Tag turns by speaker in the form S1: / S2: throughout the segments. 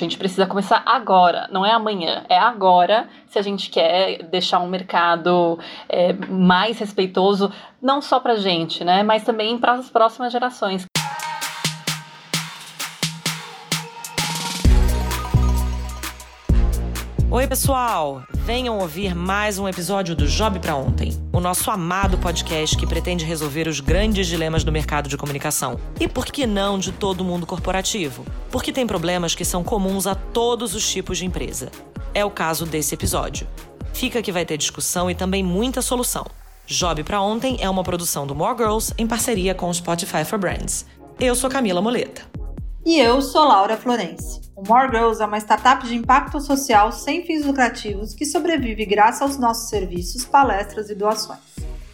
S1: gente. A gente precisa começar agora, não é amanhã, é agora. Se a gente quer deixar um mercado é, mais respeitoso, não só para gente, né, mas também para as próximas gerações.
S2: Oi, pessoal! Venham ouvir mais um episódio do Job para Ontem, o nosso amado podcast que pretende resolver os grandes dilemas do mercado de comunicação. E por que não de todo mundo corporativo? Porque tem problemas que são comuns a todos os tipos de empresa. É o caso desse episódio. Fica que vai ter discussão e também muita solução. Job para Ontem é uma produção do More Girls em parceria com o Spotify for Brands. Eu sou Camila Moleta.
S3: E eu sou Laura Florence. O More Girls é uma startup de impacto social sem fins lucrativos que sobrevive graças aos nossos serviços, palestras e doações.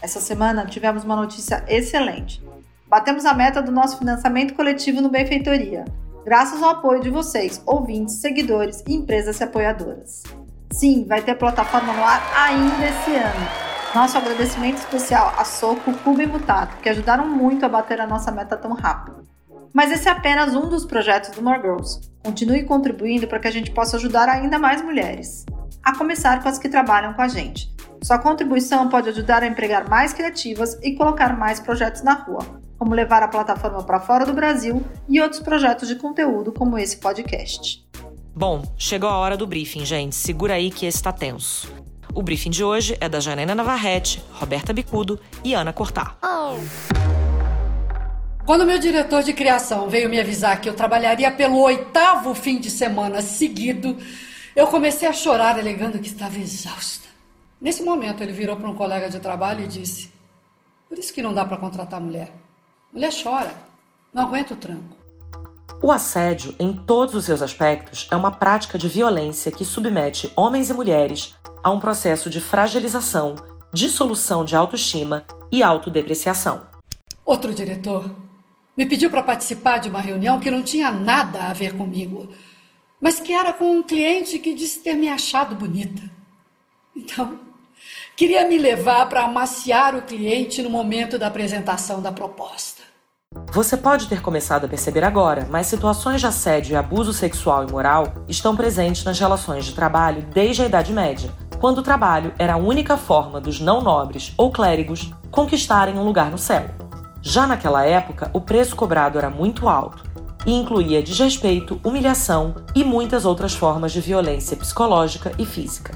S3: Essa semana tivemos uma notícia excelente. Batemos a meta do nosso financiamento coletivo no Benfeitoria, graças ao apoio de vocês, ouvintes, seguidores e empresas apoiadoras. Sim, vai ter plataforma no ar ainda esse ano. Nosso agradecimento especial a Soco, Cuba e Mutato, que ajudaram muito a bater a nossa meta tão rápido. Mas esse é apenas um dos projetos do More Girls. Continue contribuindo para que a gente possa ajudar ainda mais mulheres, a começar com as que trabalham com a gente. Sua contribuição pode ajudar a empregar mais criativas e colocar mais projetos na rua, como levar a plataforma para fora do Brasil e outros projetos de conteúdo como esse podcast.
S2: Bom, chegou a hora do briefing, gente. Segura aí que esse tá tenso. O briefing de hoje é da Janaina Navarrete, Roberta Bicudo e Ana Cortar. Oh.
S4: Quando meu diretor de criação veio me avisar que eu trabalharia pelo oitavo fim de semana seguido, eu comecei a chorar, alegando que estava exausta. Nesse momento, ele virou para um colega de trabalho e disse: Por isso que não dá para contratar mulher. Mulher chora, não aguenta o tranco.
S2: O assédio, em todos os seus aspectos, é uma prática de violência que submete homens e mulheres a um processo de fragilização, dissolução de autoestima e autodepreciação.
S4: Outro diretor me pediu para participar de uma reunião que não tinha nada a ver comigo, mas que era com um cliente que disse ter me achado bonita. Então, queria me levar para amaciar o cliente no momento da apresentação da proposta.
S2: Você pode ter começado a perceber agora, mas situações de assédio e abuso sexual e moral estão presentes nas relações de trabalho desde a Idade Média, quando o trabalho era a única forma dos não nobres ou clérigos conquistarem um lugar no céu. Já naquela época, o preço cobrado era muito alto e incluía desrespeito, humilhação e muitas outras formas de violência psicológica e física.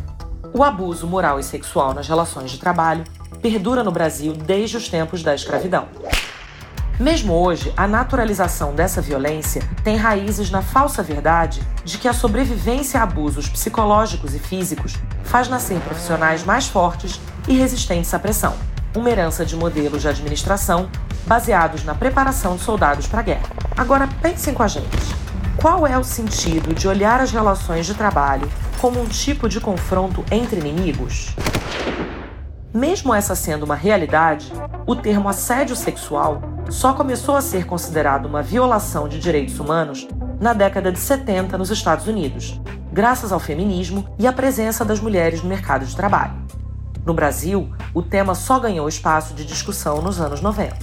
S2: O abuso moral e sexual nas relações de trabalho perdura no Brasil desde os tempos da escravidão. Mesmo hoje, a naturalização dessa violência tem raízes na falsa verdade de que a sobrevivência a abusos psicológicos e físicos faz nascer profissionais mais fortes e resistentes à pressão, uma herança de modelos de administração baseados na preparação de soldados para a guerra. Agora pensem com a gente. Qual é o sentido de olhar as relações de trabalho como um tipo de confronto entre inimigos? Mesmo essa sendo uma realidade, o termo assédio sexual só começou a ser considerado uma violação de direitos humanos na década de 70 nos Estados Unidos, graças ao feminismo e à presença das mulheres no mercado de trabalho. No Brasil, o tema só ganhou espaço de discussão nos anos 90.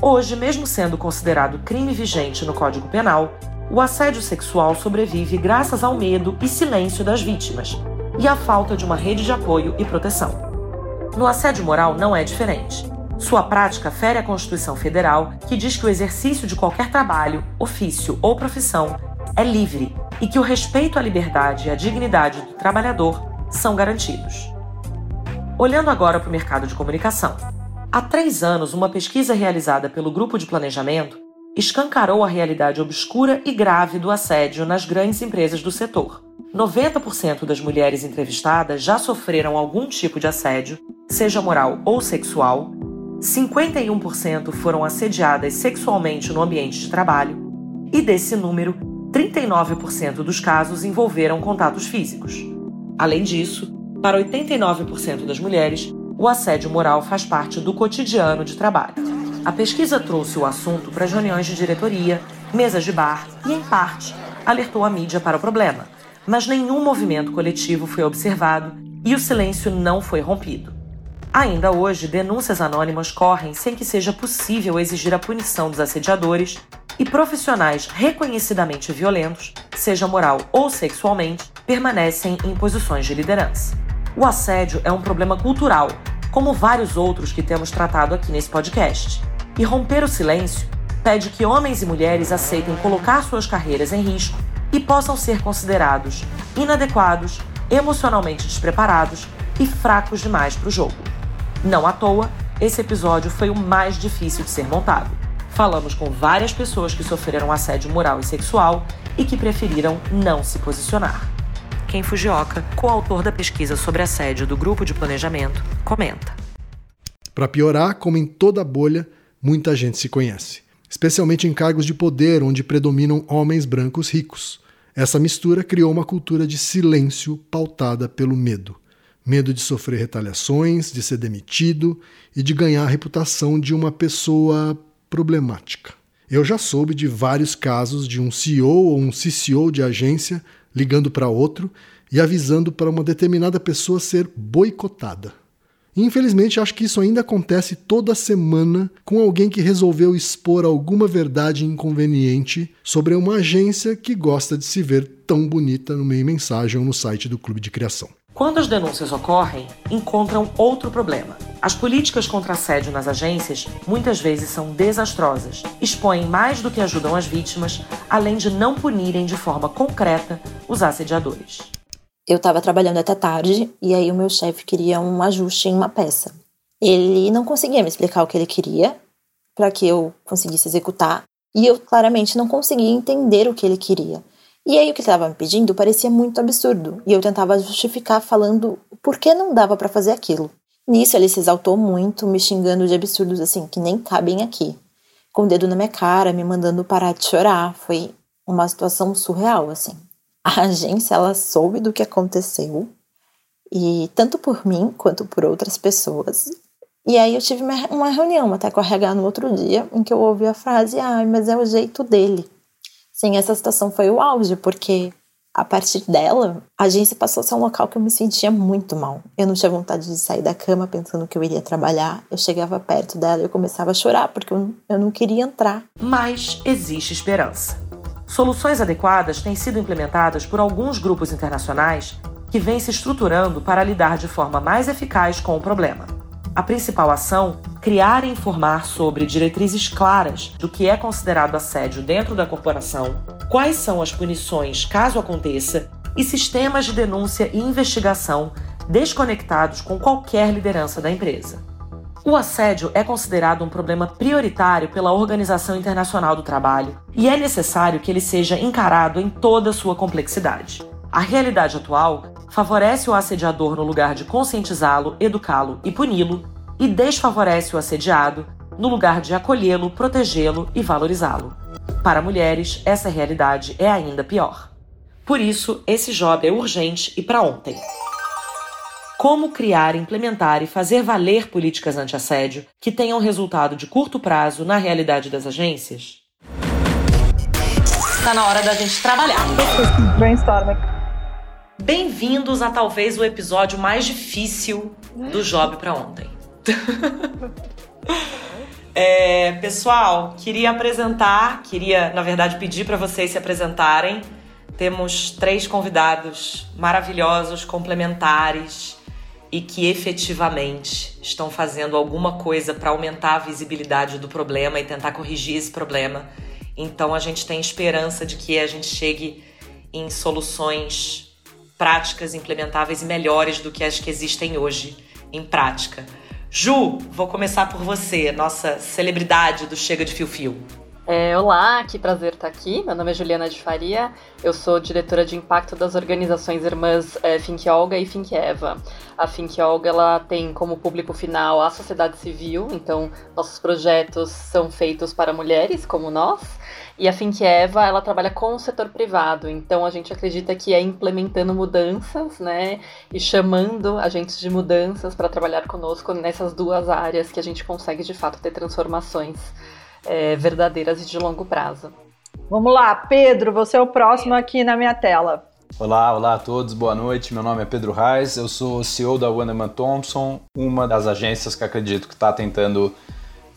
S2: Hoje, mesmo sendo considerado crime vigente no Código Penal, o assédio sexual sobrevive graças ao medo e silêncio das vítimas e à falta de uma rede de apoio e proteção. No assédio moral não é diferente. Sua prática fere a Constituição Federal, que diz que o exercício de qualquer trabalho, ofício ou profissão é livre e que o respeito à liberdade e à dignidade do trabalhador são garantidos. Olhando agora para o mercado de comunicação. Há três anos, uma pesquisa realizada pelo Grupo de Planejamento escancarou a realidade obscura e grave do assédio nas grandes empresas do setor. 90% das mulheres entrevistadas já sofreram algum tipo de assédio, seja moral ou sexual, 51% foram assediadas sexualmente no ambiente de trabalho, e desse número, 39% dos casos envolveram contatos físicos. Além disso, para 89% das mulheres, o assédio moral faz parte do cotidiano de trabalho. A pesquisa trouxe o assunto para as reuniões de diretoria, mesas de bar e, em parte, alertou a mídia para o problema. Mas nenhum movimento coletivo foi observado e o silêncio não foi rompido. Ainda hoje, denúncias anônimas correm sem que seja possível exigir a punição dos assediadores e profissionais reconhecidamente violentos, seja moral ou sexualmente, permanecem em posições de liderança. O assédio é um problema cultural, como vários outros que temos tratado aqui nesse podcast. E romper o silêncio pede que homens e mulheres aceitem colocar suas carreiras em risco e possam ser considerados inadequados, emocionalmente despreparados e fracos demais para o jogo. Não à toa, esse episódio foi o mais difícil de ser montado. Falamos com várias pessoas que sofreram assédio moral e sexual e que preferiram não se posicionar. Ken Fujioka, coautor da pesquisa sobre assédio do grupo de planejamento, comenta.
S5: Para piorar, como em toda bolha, muita gente se conhece, especialmente em cargos de poder onde predominam homens brancos ricos. Essa mistura criou uma cultura de silêncio pautada pelo medo. Medo de sofrer retaliações, de ser demitido e de ganhar a reputação de uma pessoa problemática. Eu já soube de vários casos de um CEO ou um CCO de agência ligando para outro e avisando para uma determinada pessoa ser boicotada. Infelizmente, acho que isso ainda acontece toda semana com alguém que resolveu expor alguma verdade inconveniente sobre uma agência que gosta de se ver tão bonita no meio mensagem ou no site do clube de criação.
S2: Quando as denúncias ocorrem, encontram outro problema. As políticas contra assédio nas agências muitas vezes são desastrosas, expõem mais do que ajudam as vítimas, além de não punirem de forma concreta os assediadores.
S6: Eu estava trabalhando até tarde e aí o meu chefe queria um ajuste em uma peça. Ele não conseguia me explicar o que ele queria para que eu conseguisse executar e eu claramente não conseguia entender o que ele queria. E aí o que ele estava me pedindo parecia muito absurdo, e eu tentava justificar falando por que não dava para fazer aquilo. Nisso ele se exaltou muito, me xingando de absurdos assim que nem cabem aqui. Com o dedo na minha cara, me mandando parar de chorar, foi uma situação surreal assim. A agência ela soube do que aconteceu e tanto por mim quanto por outras pessoas. E aí eu tive uma reunião até com a RH no outro dia em que eu ouvi a frase: "Ah, mas é o jeito dele". Sim, essa situação foi o auge, porque a partir dela, a agência passou a ser um local que eu me sentia muito mal. Eu não tinha vontade de sair da cama pensando que eu iria trabalhar. Eu chegava perto dela e eu começava a chorar porque eu, eu não queria entrar.
S2: Mas existe esperança. Soluções adequadas têm sido implementadas por alguns grupos internacionais que vêm se estruturando para lidar de forma mais eficaz com o problema. A principal ação, criar e informar sobre diretrizes claras do que é considerado assédio dentro da corporação, quais são as punições caso aconteça e sistemas de denúncia e investigação desconectados com qualquer liderança da empresa. O assédio é considerado um problema prioritário pela Organização Internacional do Trabalho e é necessário que ele seja encarado em toda a sua complexidade. A realidade atual favorece o assediador no lugar de conscientizá-lo, educá-lo e puni-lo, e desfavorece o assediado no lugar de acolhê-lo, protegê-lo e valorizá-lo. Para mulheres, essa realidade é ainda pior. Por isso, esse job é urgente e para ontem. Como criar, implementar e fazer valer políticas anti-assédio que tenham resultado de curto prazo na realidade das agências? Está na hora da gente trabalhar.
S3: Brainstorming.
S2: Bem-vindos a talvez o episódio mais difícil do Job para ontem. é, pessoal, queria apresentar, queria, na verdade, pedir para vocês se apresentarem. Temos três convidados maravilhosos, complementares e que efetivamente estão fazendo alguma coisa para aumentar a visibilidade do problema e tentar corrigir esse problema. Então a gente tem esperança de que a gente chegue em soluções práticas implementáveis e melhores do que as que existem hoje em prática. Ju, vou começar por você, nossa celebridade do Chega de Fio Fio.
S1: É, olá, que prazer estar aqui. Meu nome é Juliana de Faria, eu sou diretora de impacto das organizações irmãs é, Think Olga e Think Eva. A Think Olga ela tem como público final a sociedade civil, então nossos projetos são feitos para mulheres como nós. E a Eva, ela trabalha com o setor privado, então a gente acredita que é implementando mudanças, né, e chamando agentes de mudanças para trabalhar conosco nessas duas áreas que a gente consegue de fato ter transformações é, verdadeiras e de longo prazo.
S3: Vamos lá, Pedro, você é o próximo aqui na minha tela.
S7: Olá, olá a todos, boa noite. Meu nome é Pedro Reis, eu sou CEO da Wanderman Thompson, uma das agências que acredito que está tentando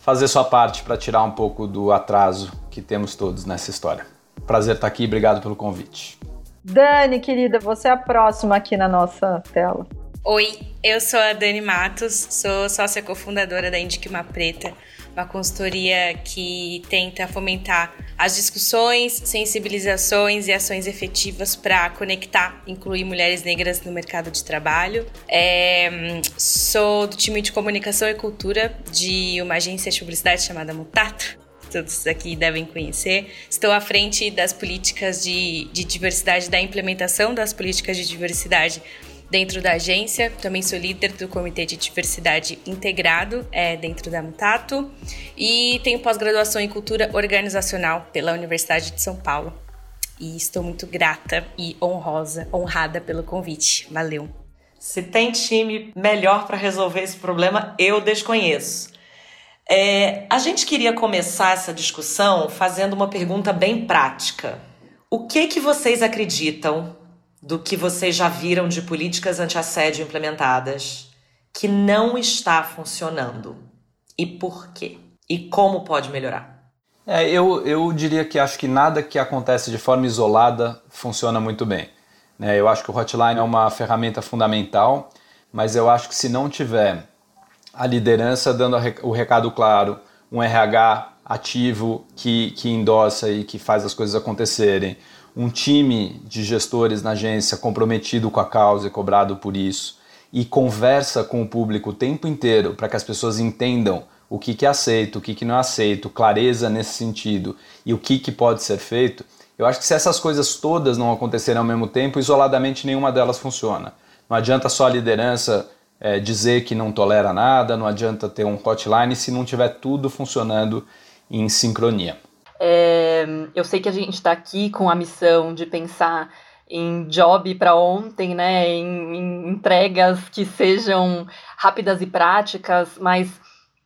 S7: fazer sua parte para tirar um pouco do atraso que temos todos nessa história. Prazer estar aqui, obrigado pelo convite.
S3: Dani, querida, você é a próxima aqui na nossa tela.
S8: Oi, eu sou a Dani Matos, sou sócia cofundadora da Indique Preta, uma consultoria que tenta fomentar as discussões, sensibilizações e ações efetivas para conectar, incluir mulheres negras no mercado de trabalho. É, sou do time de comunicação e cultura de uma agência de publicidade chamada Mutato. Todos aqui devem conhecer. Estou à frente das políticas de, de diversidade, da implementação das políticas de diversidade dentro da agência. Também sou líder do Comitê de Diversidade Integrado é, dentro da Mutato e tenho pós-graduação em Cultura Organizacional pela Universidade de São Paulo. E estou muito grata e honrosa, honrada pelo convite. Valeu.
S2: Se tem time melhor para resolver esse problema, eu desconheço. É, a gente queria começar essa discussão fazendo uma pergunta bem prática. O que que vocês acreditam do que vocês já viram de políticas anti-assédio implementadas que não está funcionando? E por quê? E como pode melhorar?
S7: É, eu, eu diria que acho que nada que acontece de forma isolada funciona muito bem. Né? Eu acho que o hotline é uma ferramenta fundamental, mas eu acho que se não tiver a liderança dando o recado claro, um RH ativo que, que endossa e que faz as coisas acontecerem, um time de gestores na agência comprometido com a causa e cobrado por isso e conversa com o público o tempo inteiro para que as pessoas entendam o que, que é aceito, o que, que não é aceito, clareza nesse sentido e o que, que pode ser feito, eu acho que se essas coisas todas não acontecerem ao mesmo tempo, isoladamente nenhuma delas funciona. Não adianta só a liderança é, dizer que não tolera nada, não adianta ter um hotline se não tiver tudo funcionando em sincronia.
S1: É, eu sei que a gente está aqui com a missão de pensar em job para ontem, né, em, em, entregas que sejam rápidas e práticas, mas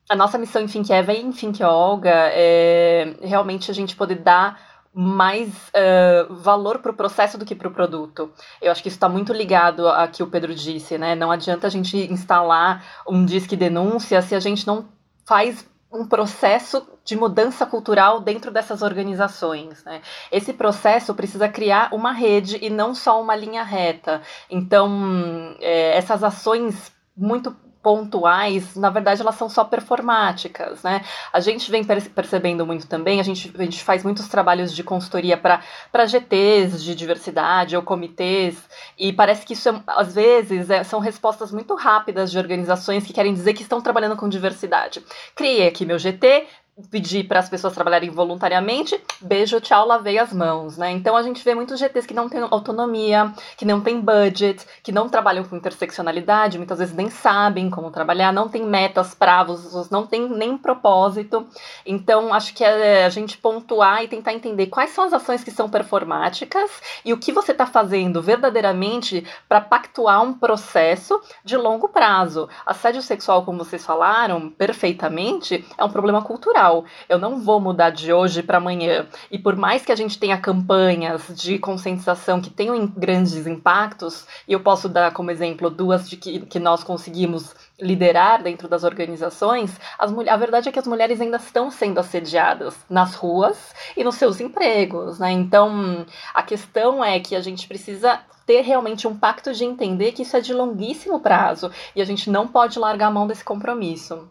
S1: a nossa missão em Finkeva e em Fink Olga é realmente a gente poder dar mais uh, valor para o processo do que para o produto. Eu acho que isso está muito ligado a que o Pedro disse, né? Não adianta a gente instalar um disque denúncia se a gente não faz um processo de mudança cultural dentro dessas organizações. Né? Esse processo precisa criar uma rede e não só uma linha reta. Então, é, essas ações muito pontuais, na verdade elas são só performáticas, né? A gente vem percebendo muito também, a gente, a gente faz muitos trabalhos de consultoria para GTs de diversidade ou comitês, e parece que isso, é, às vezes, é, são respostas muito rápidas de organizações que querem dizer que estão trabalhando com diversidade. Criei aqui meu GT, pedir para as pessoas trabalharem voluntariamente, beijo, tchau, lavei as mãos, né? Então a gente vê muitos GTs que não têm autonomia, que não têm budget, que não trabalham com interseccionalidade, muitas vezes nem sabem como trabalhar, não tem metas, prazos, não tem nem propósito. Então acho que é a gente pontuar e tentar entender quais são as ações que são performáticas e o que você está fazendo verdadeiramente para pactuar um processo de longo prazo. Assédio sexual, como vocês falaram perfeitamente, é um problema cultural eu não vou mudar de hoje para amanhã. E por mais que a gente tenha campanhas de conscientização que tenham grandes impactos, e eu posso dar como exemplo duas de que, que nós conseguimos liderar dentro das organizações, as, a verdade é que as mulheres ainda estão sendo assediadas nas ruas e nos seus empregos, né? Então, a questão é que a gente precisa ter realmente um pacto de entender que isso é de longuíssimo prazo e a gente não pode largar a mão desse compromisso.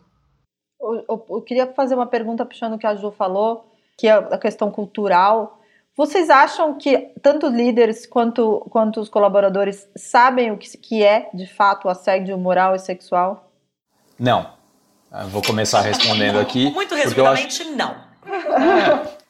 S3: Eu, eu, eu, queria fazer uma pergunta puxando o que a Ju falou, que é a questão cultural. Vocês acham que tanto os líderes quanto, quanto os colaboradores sabem o que, que é, de fato, assédio moral e sexual?
S7: Não. Eu vou começar respondendo aqui.
S2: Muito resumidamente, acho... não.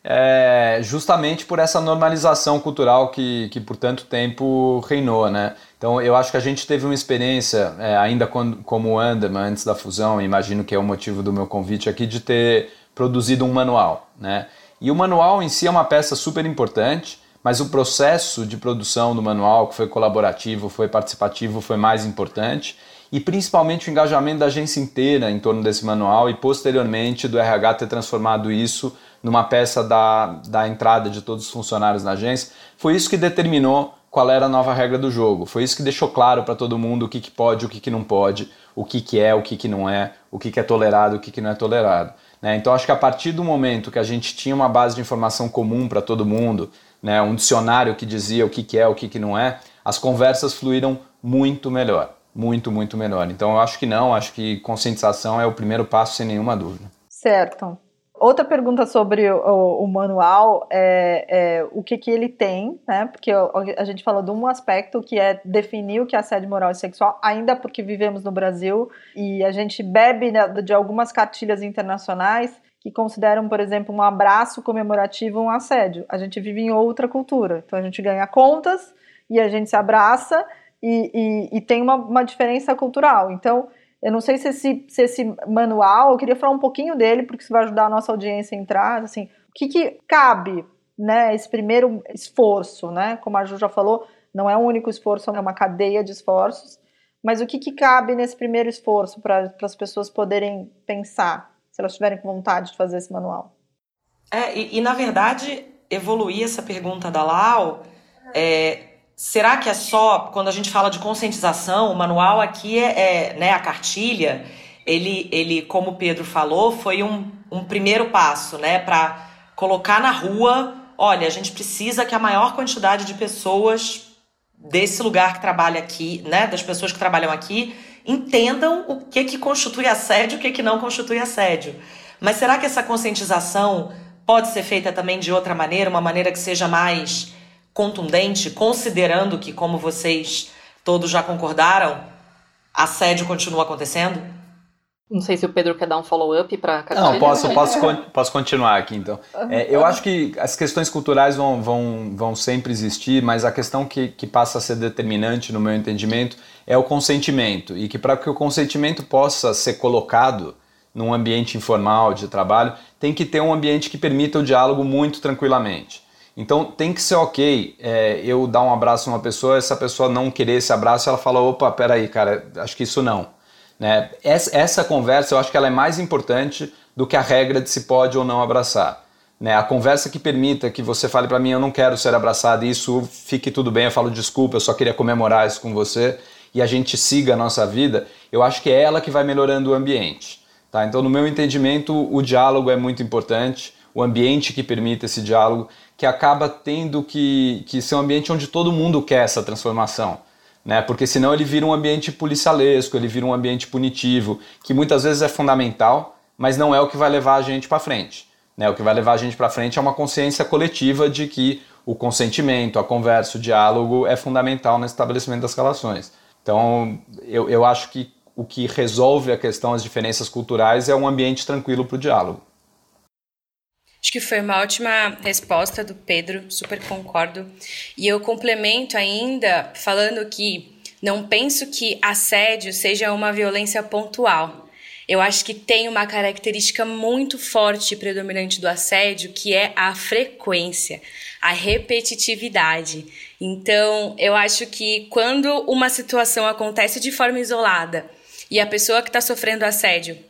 S7: É, é, justamente por essa normalização cultural que, que por tanto tempo reinou, né? Então, eu acho que a gente teve uma experiência, é, ainda quando, como Anderman, antes da fusão, imagino que é o motivo do meu convite aqui, de ter produzido um manual. Né? E o manual em si é uma peça super importante, mas o processo de produção do manual, que foi colaborativo, foi participativo, foi mais importante. E principalmente o engajamento da agência inteira em torno desse manual e posteriormente do RH ter transformado isso numa peça da, da entrada de todos os funcionários na agência. Foi isso que determinou qual era a nova regra do jogo. Foi isso que deixou claro para todo mundo o que, que pode, o que, que não pode, o que, que é, o que, que não é, o que, que é tolerado, o que, que não é tolerado. Né? Então, acho que a partir do momento que a gente tinha uma base de informação comum para todo mundo, né, um dicionário que dizia o que, que é, o que, que não é, as conversas fluíram muito melhor. Muito, muito melhor. Então, eu acho que não, acho que conscientização é o primeiro passo, sem nenhuma dúvida.
S3: Certo. Outra pergunta sobre o, o manual é, é, o que, que ele tem, né? Porque a gente falou de um aspecto que é definir o que é assédio moral e sexual, ainda porque vivemos no Brasil e a gente bebe de algumas cartilhas internacionais que consideram, por exemplo, um abraço comemorativo um assédio. A gente vive em outra cultura, então a gente ganha contas e a gente se abraça e, e, e tem uma, uma diferença cultural. Então eu não sei se esse, se esse manual, eu queria falar um pouquinho dele, porque isso vai ajudar a nossa audiência a entrar. Assim, o que, que cabe, né, esse primeiro esforço, né? Como a Ju já falou, não é um único esforço, é uma cadeia de esforços. Mas o que, que cabe nesse primeiro esforço para as pessoas poderem pensar, se elas tiverem vontade de fazer esse manual?
S2: É, e, e na verdade, evoluir essa pergunta da Lau é, Será que é só quando a gente fala de conscientização? O manual aqui é, é né, a cartilha. Ele, ele, como o Pedro falou, foi um, um primeiro passo, né, para colocar na rua. Olha, a gente precisa que a maior quantidade de pessoas desse lugar que trabalha aqui, né, das pessoas que trabalham aqui, entendam o que que constitui assédio e o que que não constitui assédio. Mas será que essa conscientização pode ser feita também de outra maneira, uma maneira que seja mais contundente, considerando que, como vocês todos já concordaram, assédio continua acontecendo?
S1: Não sei se o Pedro quer dar um follow-up para
S7: Não, posso, posso, posso continuar aqui então. É, eu acho que as questões culturais vão, vão, vão sempre existir, mas a questão que, que passa a ser determinante, no meu entendimento, é o consentimento. E que para que o consentimento possa ser colocado num ambiente informal de trabalho, tem que ter um ambiente que permita o diálogo muito tranquilamente. Então tem que ser ok é, eu dar um abraço numa pessoa, essa pessoa não querer esse abraço, ela fala, opa, peraí, cara, acho que isso não. Né? Essa, essa conversa eu acho que ela é mais importante do que a regra de se pode ou não abraçar. Né? A conversa que permita que você fale para mim, eu não quero ser abraçado, e isso fique tudo bem, eu falo desculpa, eu só queria comemorar isso com você, e a gente siga a nossa vida, eu acho que é ela que vai melhorando o ambiente. Tá? Então, no meu entendimento, o diálogo é muito importante, o ambiente que permita esse diálogo que acaba tendo que, que ser um ambiente onde todo mundo quer essa transformação. Né? Porque senão ele vira um ambiente policialesco, ele vira um ambiente punitivo, que muitas vezes é fundamental, mas não é o que vai levar a gente para frente. Né? O que vai levar a gente para frente é uma consciência coletiva de que o consentimento, a conversa, o diálogo é fundamental no estabelecimento das relações. Então, eu, eu acho que o que resolve a questão, as diferenças culturais, é um ambiente tranquilo para o diálogo.
S8: Acho que foi uma ótima resposta do Pedro, super concordo. E eu complemento ainda falando que não penso que assédio seja uma violência pontual. Eu acho que tem uma característica muito forte e predominante do assédio, que é a frequência, a repetitividade. Então, eu acho que quando uma situação acontece de forma isolada e a pessoa que está sofrendo assédio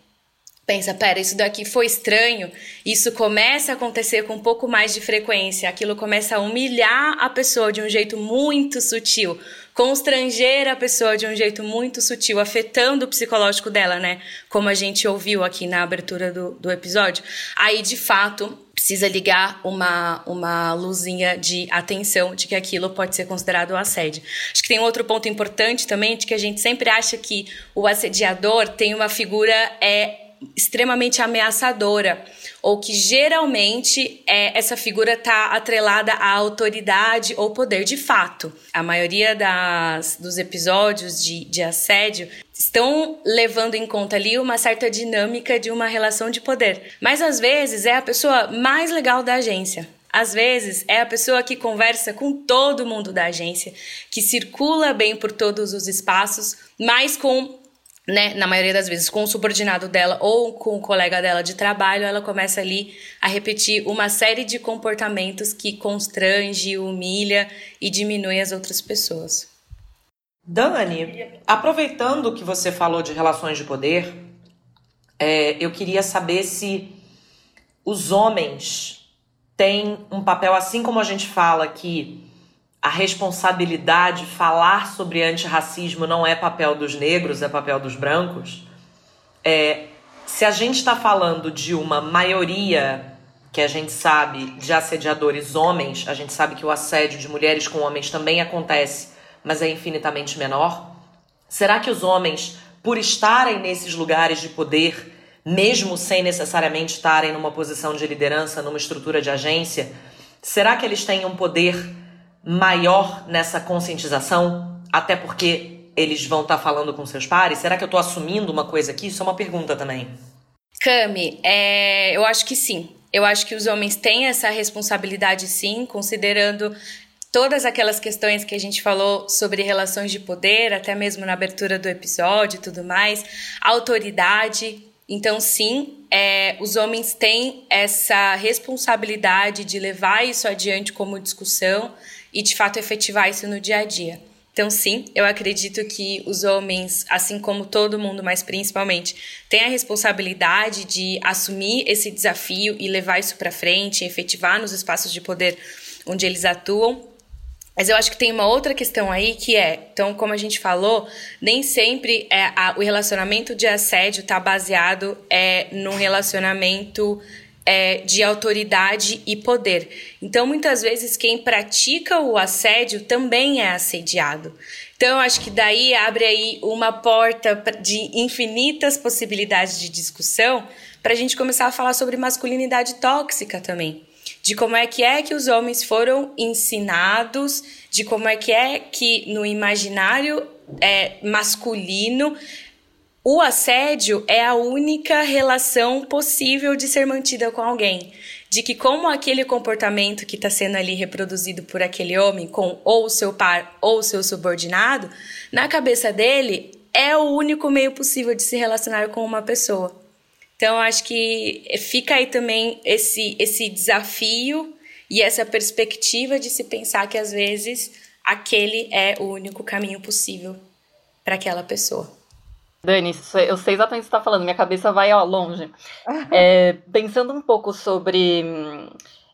S8: pensa, pera, isso daqui foi estranho, isso começa a acontecer com um pouco mais de frequência, aquilo começa a humilhar a pessoa de um jeito muito sutil, constranger a pessoa de um jeito muito sutil, afetando o psicológico dela, né? Como a gente ouviu aqui na abertura do, do episódio. Aí, de fato, precisa ligar uma, uma luzinha de atenção de que aquilo pode ser considerado um assédio. Acho que tem um outro ponto importante também, de que a gente sempre acha que o assediador tem uma figura é, extremamente ameaçadora, ou que geralmente é, essa figura está atrelada à autoridade ou poder de fato. A maioria das, dos episódios de, de assédio estão levando em conta ali uma certa dinâmica de uma relação de poder. Mas às vezes é a pessoa mais legal da agência. Às vezes é a pessoa que conversa com todo mundo da agência, que circula bem por todos os espaços, mas com né, na maioria das vezes com o subordinado dela ou com o colega dela de trabalho, ela começa ali a repetir uma série de comportamentos que constrange, humilha e diminui as outras pessoas.
S2: Dani, aproveitando que você falou de relações de poder, é, eu queria saber se os homens têm um papel, assim como a gente fala que a responsabilidade, falar sobre antirracismo não é papel dos negros, é papel dos brancos. É, se a gente está falando de uma maioria que a gente sabe de assediadores homens, a gente sabe que o assédio de mulheres com homens também acontece, mas é infinitamente menor. Será que os homens, por estarem nesses lugares de poder, mesmo sem necessariamente estarem numa posição de liderança, numa estrutura de agência, será que eles têm um poder maior nessa conscientização? Até porque eles vão estar tá falando com seus pares? Será que eu estou assumindo uma coisa aqui? Isso é uma pergunta também.
S8: Cami, é, eu acho que sim. Eu acho que os homens têm essa responsabilidade sim, considerando todas aquelas questões que a gente falou sobre relações de poder, até mesmo na abertura do episódio e tudo mais, autoridade. Então, sim, é, os homens têm essa responsabilidade de levar isso adiante como discussão e, de fato, efetivar isso no dia a dia. Então, sim, eu acredito que os homens, assim como todo mundo, mas principalmente, têm a responsabilidade de assumir esse desafio e levar isso para frente, efetivar nos espaços de poder onde eles atuam. Mas eu acho que tem uma outra questão aí que é, então, como a gente falou, nem sempre é, a, o relacionamento de assédio está baseado é, num relacionamento é, de autoridade e poder. Então, muitas vezes, quem pratica o assédio também é assediado. Então, acho que daí abre aí uma porta de infinitas possibilidades de discussão para a gente começar a falar sobre masculinidade tóxica também. De como é que é que os homens foram ensinados, de como é que é que no imaginário é, masculino o assédio é a única relação possível de ser mantida com alguém. De que, como aquele comportamento que está sendo ali reproduzido por aquele homem com ou seu par ou seu subordinado, na cabeça dele é o único meio possível de se relacionar com uma pessoa. Então, acho que fica aí também esse, esse desafio e essa perspectiva de se pensar que às vezes aquele é o único caminho possível para aquela pessoa.
S1: Dani, eu sei exatamente o que você está falando, minha cabeça vai ó, longe. É, pensando um pouco sobre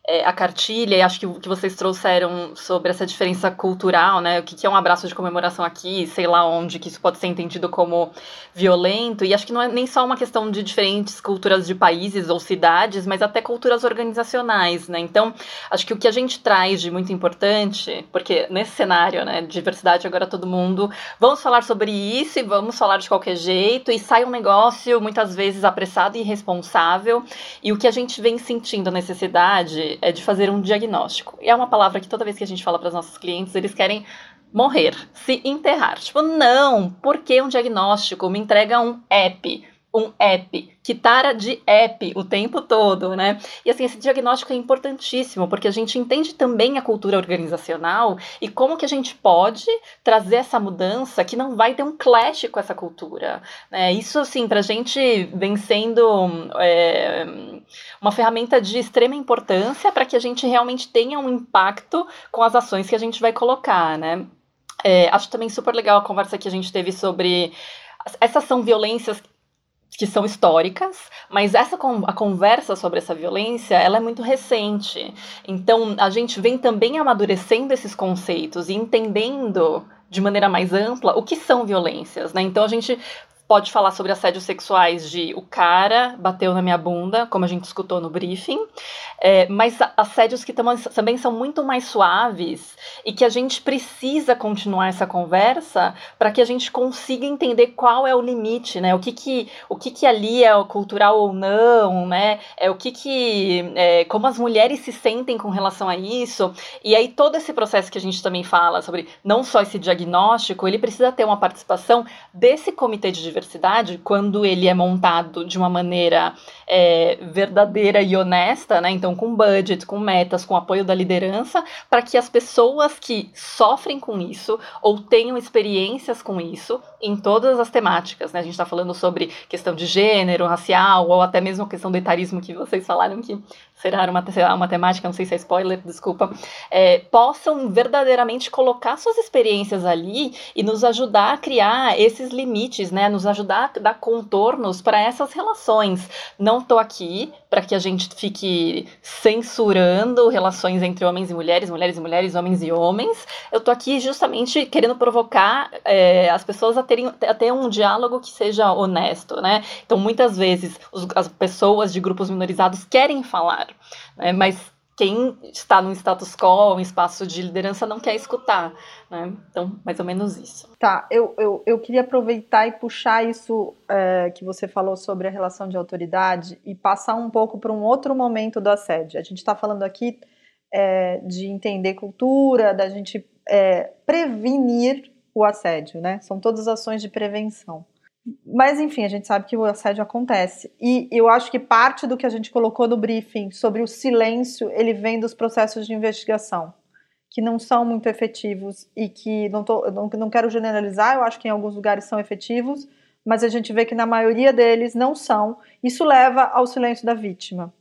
S1: é, a cartilha, e acho que que vocês trouxeram sobre essa diferença cultural, né? O que, que é um abraço de comemoração aqui, sei lá onde, que isso pode ser entendido como violento, e acho que não é nem só uma questão de diferentes culturas de países ou cidades, mas até culturas organizacionais, né? Então, acho que o que a gente traz de muito importante, porque nesse cenário, né, diversidade agora todo mundo, vamos falar sobre isso e vamos falar de qualquer jeito, e sai um negócio muitas vezes apressado e irresponsável, e o que a gente vem sentindo a necessidade é de fazer um diagnóstico. E é uma palavra que toda vez que a gente fala para os nossos clientes, eles querem morrer, se enterrar. Tipo, não, por que um diagnóstico? Me entrega um app um app, que tara de app o tempo todo, né? E assim, esse diagnóstico é importantíssimo, porque a gente entende também a cultura organizacional e como que a gente pode trazer essa mudança que não vai ter um clash com essa cultura. Né? Isso, assim, para a gente vem sendo é, uma ferramenta de extrema importância para que a gente realmente tenha um impacto com as ações que a gente vai colocar, né? É, acho também super legal a conversa que a gente teve sobre essas são violências que são históricas, mas essa a conversa sobre essa violência, ela é muito recente. Então, a gente vem também amadurecendo esses conceitos e entendendo de maneira mais ampla o que são violências, né? Então a gente pode falar sobre assédios sexuais de o cara bateu na minha bunda, como a gente escutou no briefing, é, mas assédios que também são muito mais suaves e que a gente precisa continuar essa conversa para que a gente consiga entender qual é o limite, né? O que que, o que, que ali é cultural ou não, né? É o que que, é, como as mulheres se sentem com relação a isso e aí todo esse processo que a gente também fala sobre não só esse diagnóstico, ele precisa ter uma participação desse comitê de diversidade, quando ele é montado de uma maneira é, verdadeira e honesta, né? Então, com budget, com metas, com apoio da liderança, para que as pessoas que sofrem com isso ou tenham experiências com isso em todas as temáticas, né? A gente está falando sobre questão de gênero, racial, ou até mesmo a questão do etarismo que vocês falaram que será uma, uma temática, não sei se é spoiler, desculpa, é, possam verdadeiramente colocar suas experiências ali e nos ajudar a criar esses limites, né? Nos nos ajudar a dar contornos para essas relações. Não estou aqui para que a gente fique censurando relações entre homens e mulheres, mulheres e mulheres, homens e homens. Eu estou aqui justamente querendo provocar é, as pessoas a terem a ter um diálogo que seja honesto, né? Então, muitas vezes, os, as pessoas de grupos minorizados querem falar, né? mas quem está no status quo, um espaço de liderança, não quer escutar. Né? Então, mais ou menos isso.
S3: Tá, eu, eu, eu queria aproveitar e puxar isso é, que você falou sobre a relação de autoridade e passar um pouco para um outro momento do assédio. A gente está falando aqui é, de entender cultura, da gente é, prevenir o assédio, né? São todas ações de prevenção. Mas, enfim, a gente sabe que o assédio acontece. E eu acho que parte do que a gente colocou no briefing sobre o silêncio, ele vem dos processos de investigação, que não são muito efetivos e que, não, tô, não, não quero generalizar, eu acho que em alguns lugares são efetivos, mas a gente vê que na maioria deles não são. Isso leva ao silêncio da vítima.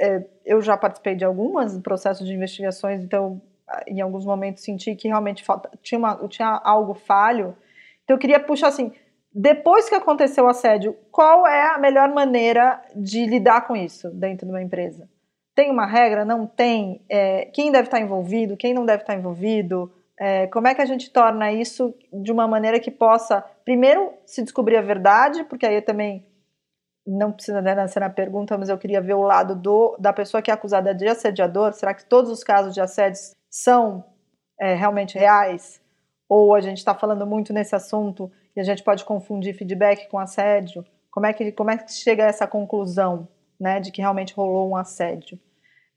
S3: É, eu já participei de alguns processos de investigações, então, em alguns momentos, senti que realmente falta, tinha, uma, tinha algo falho. Então, eu queria puxar assim depois que aconteceu o assédio, qual é a melhor maneira de lidar com isso dentro de uma empresa? Tem uma regra? Não tem? É, quem deve estar envolvido? Quem não deve estar envolvido? É, como é que a gente torna isso de uma maneira que possa, primeiro, se descobrir a verdade, porque aí também não precisa né, ser na pergunta, mas eu queria ver o lado do, da pessoa que é acusada de assediador. Será que todos os casos de assédio são é, realmente reais? Ou a gente está falando muito nesse assunto e a gente pode confundir feedback com assédio. Como é que, como é que chega a essa conclusão né, de que realmente rolou um assédio?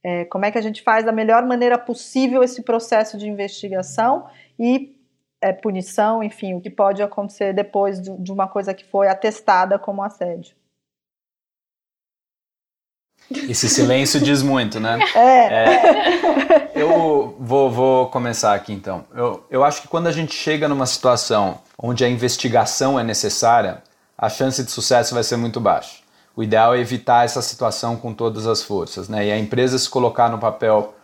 S3: É, como é que a gente faz da melhor maneira possível esse processo de investigação e é, punição, enfim, o que pode acontecer depois de, de uma coisa que foi atestada como assédio?
S7: Esse silêncio diz muito, né?
S3: É.
S7: é eu vou, vou, começar aqui então. Eu, eu acho que quando a gente chega numa situação onde a investigação é necessária, a chance de sucesso vai ser muito baixa. O ideal é evitar essa situação com todas as forças, né? E a empresa se colocar no papel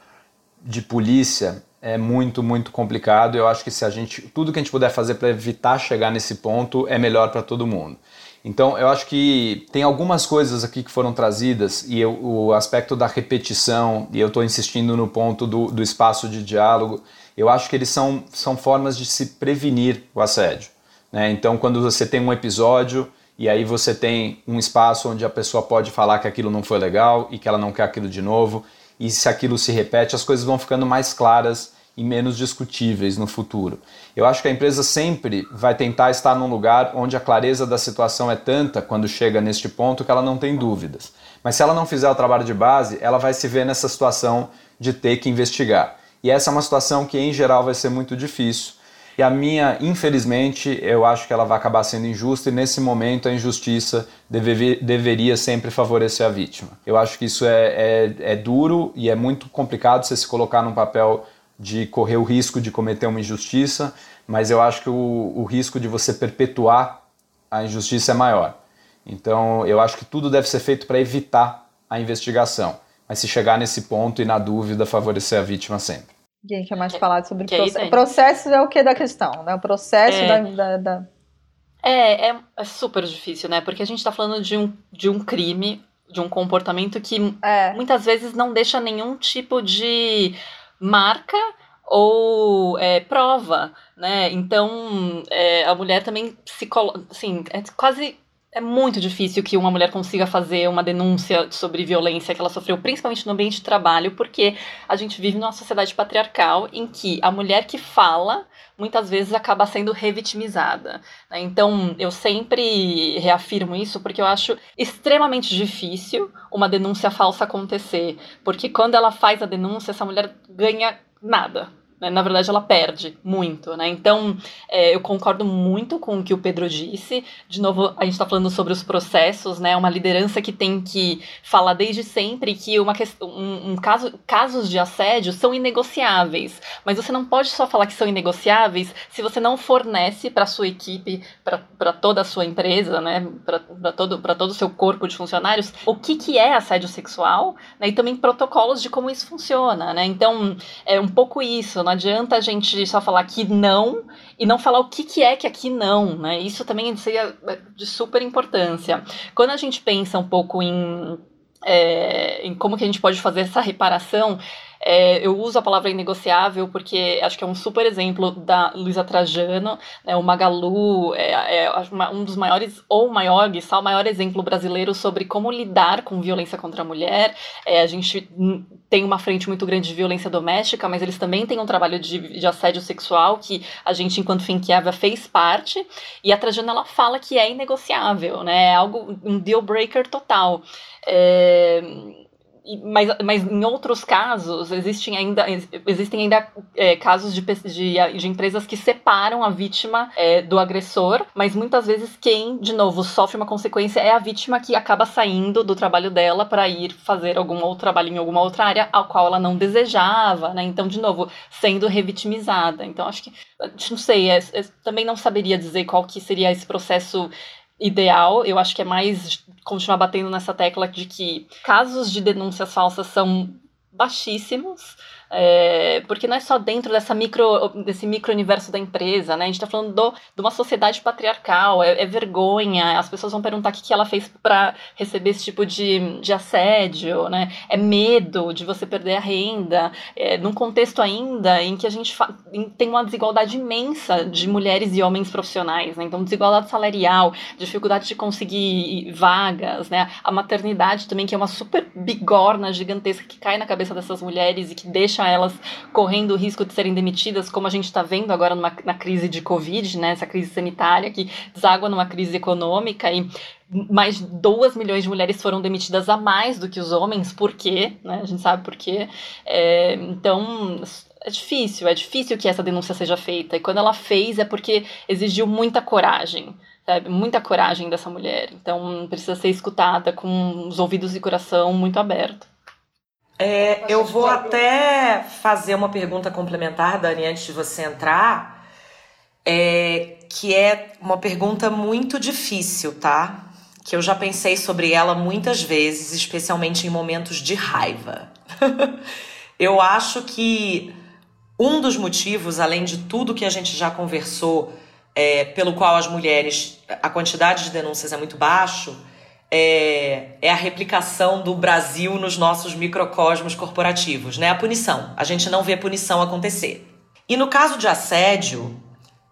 S7: de polícia é muito, muito complicado. Eu acho que se a gente tudo que a gente puder fazer para evitar chegar nesse ponto é melhor para todo mundo. Então, eu acho que tem algumas coisas aqui que foram trazidas e eu, o aspecto da repetição, e eu estou insistindo no ponto do, do espaço de diálogo, eu acho que eles são, são formas de se prevenir o assédio. Né? Então, quando você tem um episódio e aí você tem um espaço onde a pessoa pode falar que aquilo não foi legal e que ela não quer aquilo de novo, e se aquilo se repete, as coisas vão ficando mais claras e menos discutíveis no futuro. Eu acho que a empresa sempre vai tentar estar num lugar onde a clareza da situação é tanta quando chega neste ponto que ela não tem dúvidas. Mas se ela não fizer o trabalho de base, ela vai se ver nessa situação de ter que investigar. E essa é uma situação que em geral vai ser muito difícil. E a minha, infelizmente, eu acho que ela vai acabar sendo injusta e nesse momento a injustiça deve, deveria sempre favorecer a vítima. Eu acho que isso é, é, é duro e é muito complicado você se colocar num papel de correr o risco de cometer uma injustiça, mas eu acho que o, o risco de você perpetuar a injustiça é maior. Então, eu acho que tudo deve ser feito para evitar a investigação. Mas se chegar nesse ponto e na dúvida, favorecer a vítima sempre.
S3: Ninguém quer mais falar sobre o processo. Processo é o que da questão, né? O processo é. da, da, da...
S1: É, é, é, super difícil, né? Porque a gente está falando de um, de um crime, de um comportamento que é. muitas vezes não deixa nenhum tipo de marca ou é, prova, né? Então é, a mulher também se assim, é quase é muito difícil que uma mulher consiga fazer uma denúncia sobre violência que ela sofreu, principalmente no ambiente de trabalho, porque a gente vive numa sociedade patriarcal em que a mulher que fala muitas vezes acaba sendo revitimizada. Né? Então, eu sempre reafirmo isso porque eu acho extremamente difícil uma denúncia falsa acontecer, porque quando ela faz a denúncia, essa mulher ganha nada. Né? Na verdade, ela perde muito, né? Então, é, eu concordo muito com o que o Pedro disse. De novo, a gente está falando sobre os processos, né? Uma liderança que tem que falar desde sempre que uma um, um caso, casos de assédio são inegociáveis. Mas você não pode só falar que são inegociáveis se você não fornece para sua equipe, para toda a sua empresa, né? Para todo, todo o seu corpo de funcionários, o que, que é assédio sexual, né? E também protocolos de como isso funciona, né? Então, é um pouco isso, não adianta a gente só falar que não e não falar o que, que é que aqui não, né? Isso também seria de super importância. Quando a gente pensa um pouco em, é, em como que a gente pode fazer essa reparação, é, eu uso a palavra inegociável porque acho que é um super exemplo da Luísa Trajano, né, o Magalu é, é, um dos maiores, ou maior, o maior exemplo brasileiro sobre como lidar com violência contra a mulher. É, a gente tem uma frente muito grande de violência doméstica, mas eles também têm um trabalho de, de assédio sexual que a gente, enquanto Finkieva, fez parte. E a Trajano, ela fala que é inegociável, né, é algo, um deal breaker total. É, mas, mas em outros casos existem ainda, existem ainda é, casos de, de, de, empresas que separam a vítima é, do agressor, mas muitas vezes quem, de novo, sofre uma consequência é a vítima que acaba saindo do trabalho dela para ir fazer algum outro trabalho em alguma outra área ao qual ela não desejava, né? Então, de novo, sendo revitimizada. Então, acho que, não sei, é, é, também não saberia dizer qual que seria esse processo ideal. Eu acho que é mais continuar batendo nessa tecla de que casos de denúncias falsas são baixíssimos. É, porque não é só dentro dessa micro, desse micro-universo da empresa, né? A gente está falando do, de uma sociedade patriarcal, é, é, vergonha, as pessoas vão perguntar o que, que ela fez para receber esse tipo de, de assédio, né? É medo de você perder a renda, é, num contexto ainda em que a gente tem uma desigualdade imensa de mulheres e homens profissionais, né? Então, desigualdade salarial, dificuldade de conseguir vagas, né? A maternidade também, que é uma super bigorna gigantesca que cai na cabeça dessas mulheres e que deixa deixa elas correndo o risco de serem demitidas, como a gente está vendo agora numa, na crise de Covid, né, essa crise sanitária que deságua numa crise econômica e mais 2 milhões de mulheres foram demitidas a mais do que os homens, por quê? Né? A gente sabe por quê. É, então, é difícil, é difícil que essa denúncia seja feita. E quando ela fez é porque exigiu muita coragem. Sabe? Muita coragem dessa mulher. Então, precisa ser escutada com os ouvidos e coração muito aberto.
S2: É, eu vou até fazer uma pergunta complementar, Dani, antes de você entrar, é, que é uma pergunta muito difícil, tá? Que eu já pensei sobre ela muitas vezes, especialmente em momentos de raiva. eu acho que um dos motivos, além de tudo que a gente já conversou, é, pelo qual as mulheres, a quantidade de denúncias é muito baixo, é, é, a replicação do Brasil nos nossos microcosmos corporativos, né? A punição. A gente não vê punição acontecer. E no caso de assédio,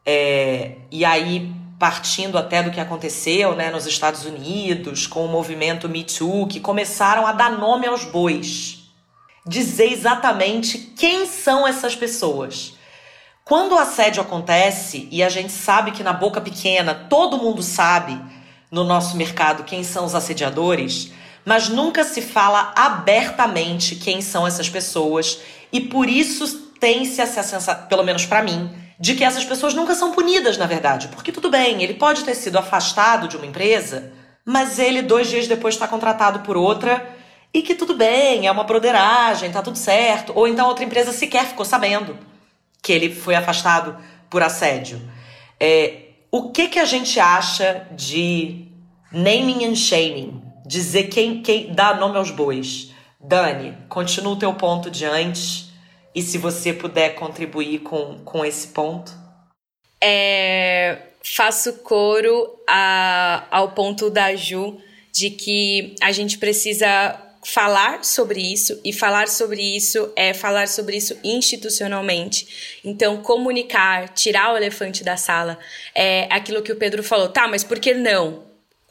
S2: é, e aí partindo até do que aconteceu né, nos Estados Unidos, com o movimento Me Too, que começaram a dar nome aos bois. Dizer exatamente quem são essas pessoas. Quando o assédio acontece, e a gente sabe que na boca pequena todo mundo sabe no nosso mercado quem são os assediadores, mas nunca se fala abertamente quem são essas pessoas e por isso tem-se essa sensação, pelo menos para mim, de que essas pessoas nunca são punidas, na verdade. Porque tudo bem, ele pode ter sido afastado de uma empresa, mas ele dois dias depois está contratado por outra e que tudo bem, é uma broderagem, tá tudo certo. Ou então outra empresa sequer ficou sabendo que ele foi afastado por assédio. É, o que, que a gente acha de naming and shaming? Dizer quem, quem dá nome aos bois. Dani, continua o teu ponto de antes e se você puder contribuir com, com esse ponto.
S8: É, faço coro a, ao ponto da Ju de que a gente precisa falar sobre isso e falar sobre isso é falar sobre isso institucionalmente. Então, comunicar, tirar o elefante da sala, é aquilo que o Pedro falou. Tá, mas por que não?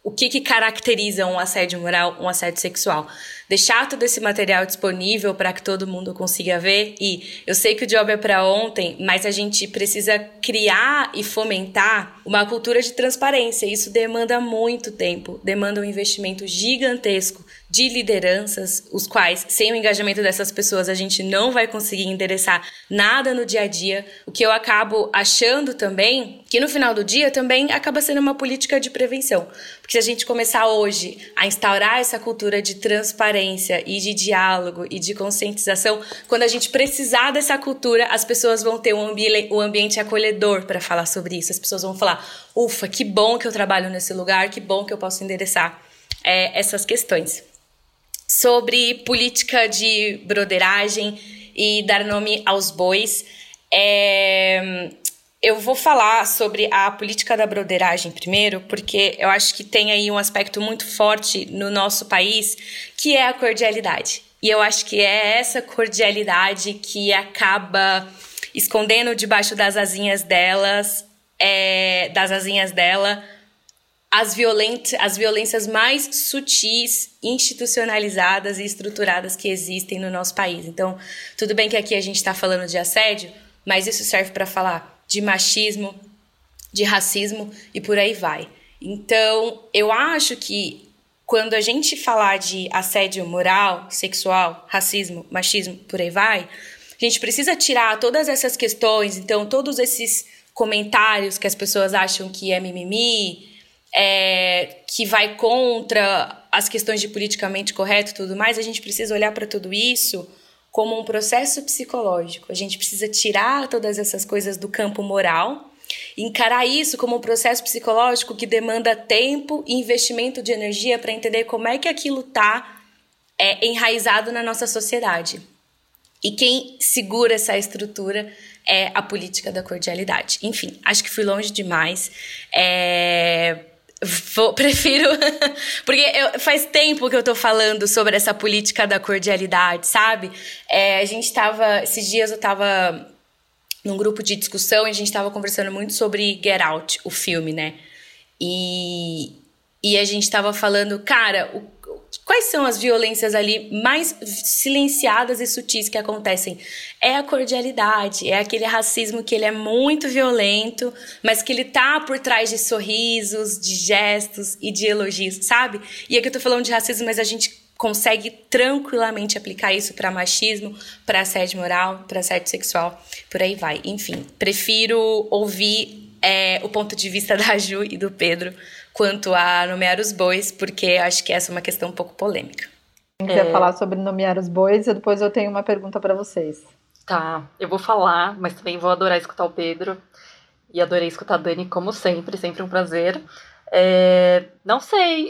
S8: O que, que caracteriza um assédio moral, um assédio sexual? deixar todo esse material disponível para que todo mundo consiga ver. E eu sei que o job é para ontem, mas a gente precisa criar e fomentar uma cultura de transparência. Isso demanda muito tempo, demanda um investimento gigantesco de lideranças, os quais, sem o engajamento dessas pessoas, a gente não vai conseguir endereçar nada no dia a dia. O que eu acabo achando também, que no final do dia também acaba sendo uma política de prevenção. Porque se a gente começar hoje a instaurar essa cultura de transparência e de diálogo e de conscientização, quando a gente precisar dessa cultura, as pessoas vão ter um, ambi um ambiente acolhedor para falar sobre isso. As pessoas vão falar: ufa, que bom que eu trabalho nesse lugar, que bom que eu posso endereçar é, essas questões sobre política de broderagem e dar nome aos bois. É, eu vou falar sobre a política da broderagem primeiro, porque eu acho que tem aí um aspecto muito forte no nosso país, que é a cordialidade. E eu acho que é essa cordialidade que acaba escondendo debaixo das asinhas delas, é, das asinhas dela, as, violent, as violências mais sutis, institucionalizadas e estruturadas que existem no nosso país. Então, tudo bem que aqui a gente está falando de assédio, mas isso serve para falar de machismo, de racismo e por aí vai. Então, eu acho que quando a gente falar de assédio moral, sexual, racismo, machismo, por aí vai, a gente precisa tirar todas essas questões, então todos esses comentários que as pessoas acham que é mimimi, é, que vai contra as questões de politicamente correto e tudo mais, a gente precisa olhar para tudo isso como um processo psicológico. A gente precisa tirar todas essas coisas do campo moral, encarar isso como um processo psicológico que demanda tempo e investimento de energia para entender como é que aquilo está é, enraizado na nossa sociedade. E quem segura essa estrutura é a política da cordialidade. Enfim, acho que fui longe demais. É Vou, prefiro. Porque eu, faz tempo que eu tô falando sobre essa política da cordialidade, sabe? É, a gente tava. Esses dias eu tava num grupo de discussão e a gente tava conversando muito sobre Get Out, o filme, né? E, e a gente tava falando, cara, o Quais são as violências ali mais silenciadas e sutis que acontecem? É a cordialidade, é aquele racismo que ele é muito violento, mas que ele tá por trás de sorrisos, de gestos e de elogios, sabe? E aqui eu tô falando de racismo, mas a gente consegue tranquilamente aplicar isso para machismo, para assédio moral, para assédio sexual, por aí vai. Enfim, prefiro ouvir é, o ponto de vista da Ju e do Pedro quanto a nomear os bois, porque acho que essa é uma questão um pouco polêmica.
S3: Quem quiser é... falar sobre nomear os bois, e depois eu tenho uma pergunta para vocês.
S1: Tá, eu vou falar, mas também vou adorar escutar o Pedro. E adorei escutar a Dani, como sempre, sempre um prazer. É, não sei.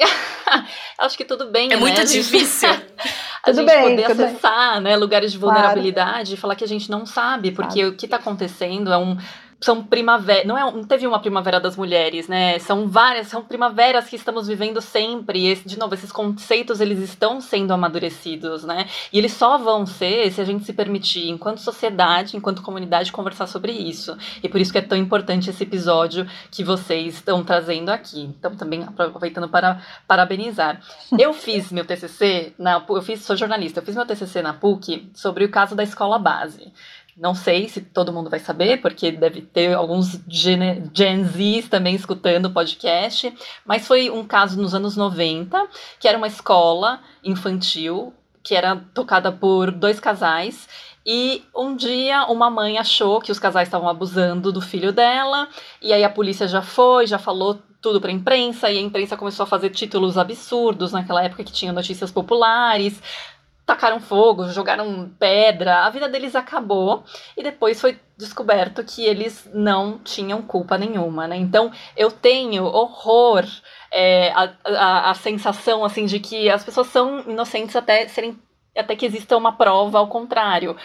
S1: Acho que tudo bem.
S8: É né? muito difícil.
S1: a tudo gente bem, poder acessar né, lugares de vulnerabilidade claro. e falar que a gente não sabe, porque claro. o que está acontecendo é um são primavera, não é, não teve uma primavera das mulheres, né? São várias, são primaveras que estamos vivendo sempre. E de novo, esses conceitos eles estão sendo amadurecidos, né? E eles só vão ser se a gente se permitir, enquanto sociedade, enquanto comunidade, conversar sobre isso. E por isso que é tão importante esse episódio que vocês estão trazendo aqui. Então, também aproveitando para parabenizar. Eu fiz meu TCC na, eu fiz, sou jornalista, eu fiz meu TCC na PUC sobre o caso da escola base. Não sei se todo mundo vai saber, porque deve ter alguns Gen, Zs também escutando o podcast, mas foi um caso nos anos 90, que era uma escola infantil, que era tocada por dois casais, e um dia uma mãe achou que os casais estavam abusando do filho dela, e aí a polícia já foi, já falou tudo para a imprensa, e a imprensa começou a fazer títulos absurdos naquela época que tinha notícias populares, tacaram fogo, jogaram pedra, a vida deles acabou e depois foi descoberto que eles não tinham culpa nenhuma, né? Então eu tenho horror, é, a, a, a, sensação assim de que as pessoas são inocentes até serem até que exista uma prova ao contrário.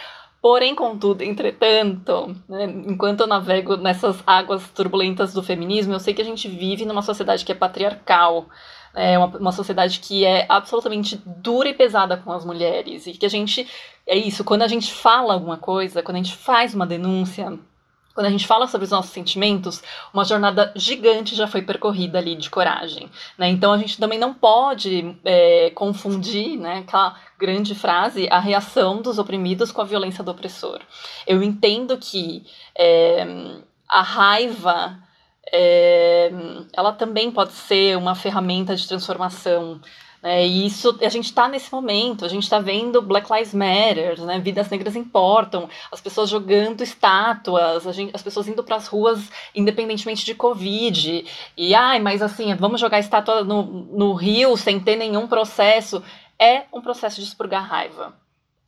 S1: Porém, contudo, entretanto, né, enquanto eu navego nessas águas turbulentas do feminismo, eu sei que a gente vive numa sociedade que é patriarcal é uma, uma sociedade que é absolutamente dura e pesada com as mulheres. E que a gente. É isso, quando a gente fala alguma coisa, quando a gente faz uma denúncia, quando a gente fala sobre os nossos sentimentos, uma jornada gigante já foi percorrida ali de coragem. Né? Então a gente também não pode é, confundir né, aquela grande frase, a reação dos oprimidos com a violência do opressor. Eu entendo que é, a raiva é, ela também pode ser uma ferramenta de transformação. Né? E isso, a gente está nesse momento, a gente está vendo Black Lives Matter, né? vidas negras importam, as pessoas jogando estátuas, gente, as pessoas indo para as ruas independentemente de Covid. E, ai, mas assim, vamos jogar estátua no, no rio sem ter nenhum processo. É um processo de expurgar raiva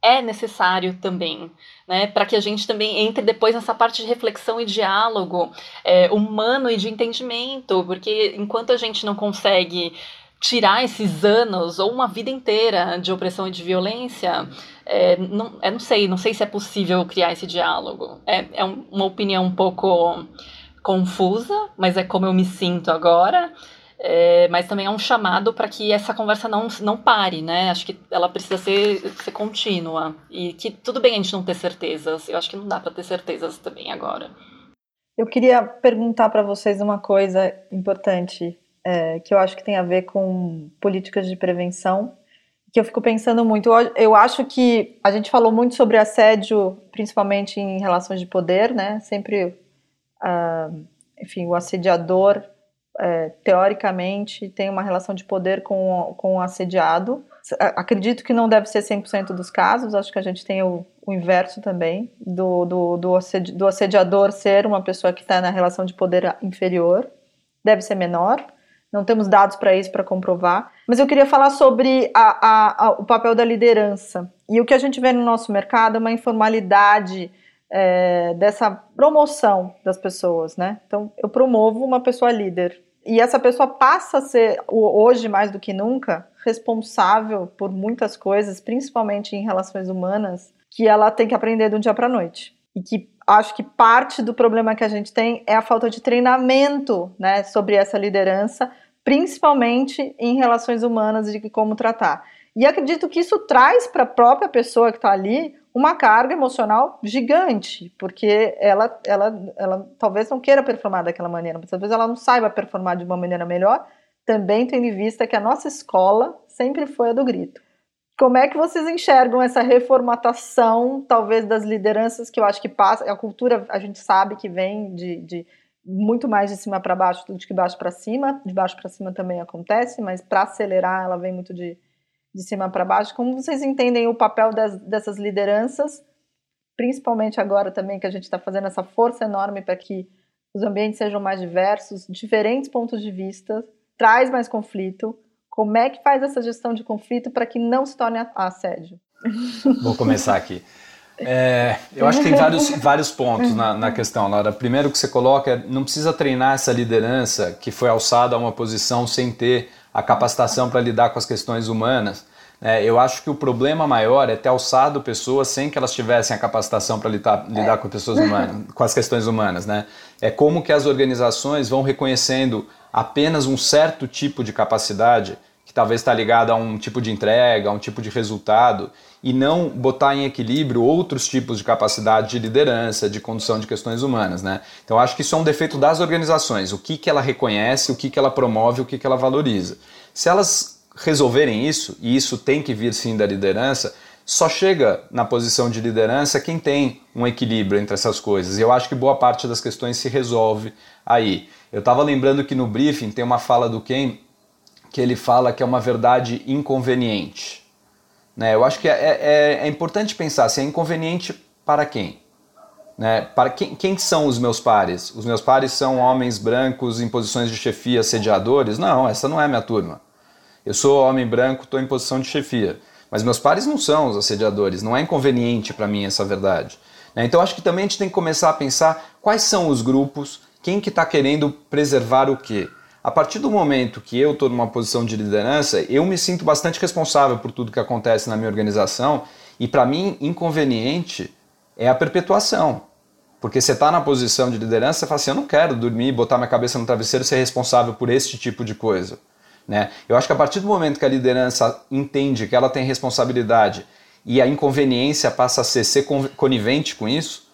S1: é necessário também, né, para que a gente também entre depois nessa parte de reflexão e diálogo é, humano e de entendimento, porque enquanto a gente não consegue tirar esses anos ou uma vida inteira de opressão e de violência, é, não, é, não sei, não sei se é possível criar esse diálogo. É, é uma opinião um pouco confusa, mas é como eu me sinto agora. É, mas também é um chamado para que essa conversa não, não pare, né? Acho que ela precisa ser, ser contínua. E que tudo bem a gente não ter certezas. Eu acho que não dá para ter certezas também agora.
S3: Eu queria perguntar para vocês uma coisa importante, é, que eu acho que tem a ver com políticas de prevenção, que eu fico pensando muito. Eu acho que a gente falou muito sobre assédio, principalmente em relações de poder, né? Sempre, uh, enfim, o assediador é, teoricamente, tem uma relação de poder com, com o assediado. Acredito que não deve ser 100% dos casos, acho que a gente tem o, o inverso também, do, do, do, assedi do assediador ser uma pessoa que está na relação de poder inferior, deve ser menor. Não temos dados para isso para comprovar. Mas eu queria falar sobre a, a, a, o papel da liderança. E o que a gente vê no nosso mercado é uma informalidade é, dessa promoção das pessoas, né? Então, eu promovo uma pessoa líder. E essa pessoa passa a ser, hoje mais do que nunca, responsável por muitas coisas, principalmente em relações humanas, que ela tem que aprender de um dia para noite. E que acho que parte do problema que a gente tem é a falta de treinamento né, sobre essa liderança, principalmente em relações humanas e de como tratar. E acredito que isso traz para a própria pessoa que está ali uma carga emocional gigante, porque ela, ela, ela talvez não queira performar daquela maneira, mas talvez ela não saiba performar de uma maneira melhor, também tendo em vista que a nossa escola sempre foi a do grito. Como é que vocês enxergam essa reformatação, talvez, das lideranças que eu acho que passa? A cultura, a gente sabe que vem de, de muito mais de cima para baixo do que de baixo para cima. De baixo para cima também acontece, mas para acelerar, ela vem muito de, de cima para baixo. Como vocês entendem o papel das, dessas lideranças, principalmente agora também que a gente está fazendo essa força enorme para que os ambientes sejam mais diversos, diferentes pontos de vista, traz mais conflito. Como é que faz essa gestão de conflito para que não se torne assédio?
S7: Vou começar aqui. É, eu acho que tem vários, vários pontos na, na questão, Laura. Primeiro que você coloca não precisa treinar essa liderança que foi alçada a uma posição sem ter a capacitação para lidar com as questões humanas. É, eu acho que o problema maior é ter alçado pessoas sem que elas tivessem a capacitação para lidar, lidar com pessoas humanas, com as questões humanas, né? É como que as organizações vão reconhecendo apenas um certo tipo de capacidade que talvez está ligado a um tipo de entrega, a um tipo de resultado, e não botar em equilíbrio outros tipos de capacidade de liderança, de condução de questões humanas. Né? Então acho que isso é um defeito das organizações, o que, que ela reconhece, o que, que ela promove, o que, que ela valoriza. Se elas resolverem isso, e isso tem que vir sim da liderança, só chega na posição de liderança quem tem um equilíbrio entre essas coisas. E eu acho que boa parte das questões se resolve aí. Eu estava lembrando que no briefing tem uma fala do Ken que ele fala que é uma verdade inconveniente. Né? Eu acho que é, é, é importante pensar se é inconveniente para quem. Né? Para quem, quem são os meus pares? Os meus pares são homens brancos em posições de chefia, assediadores? Não, essa não é minha turma. Eu sou homem branco, estou em posição de chefia. Mas meus pares não são os assediadores, não é inconveniente para mim essa verdade. Né? Então acho que também a gente tem que começar a pensar quais são os grupos, quem que está querendo preservar o quê. A partir do momento que eu estou numa posição de liderança, eu me sinto bastante responsável por tudo que acontece na minha organização e para mim inconveniente é a perpetuação. Porque você está na posição de liderança, você fala assim, eu não quero dormir, botar minha cabeça no travesseiro e ser responsável por este tipo de coisa. Né? Eu acho que a partir do momento que a liderança entende que ela tem responsabilidade e a inconveniência passa a ser ser conivente com isso,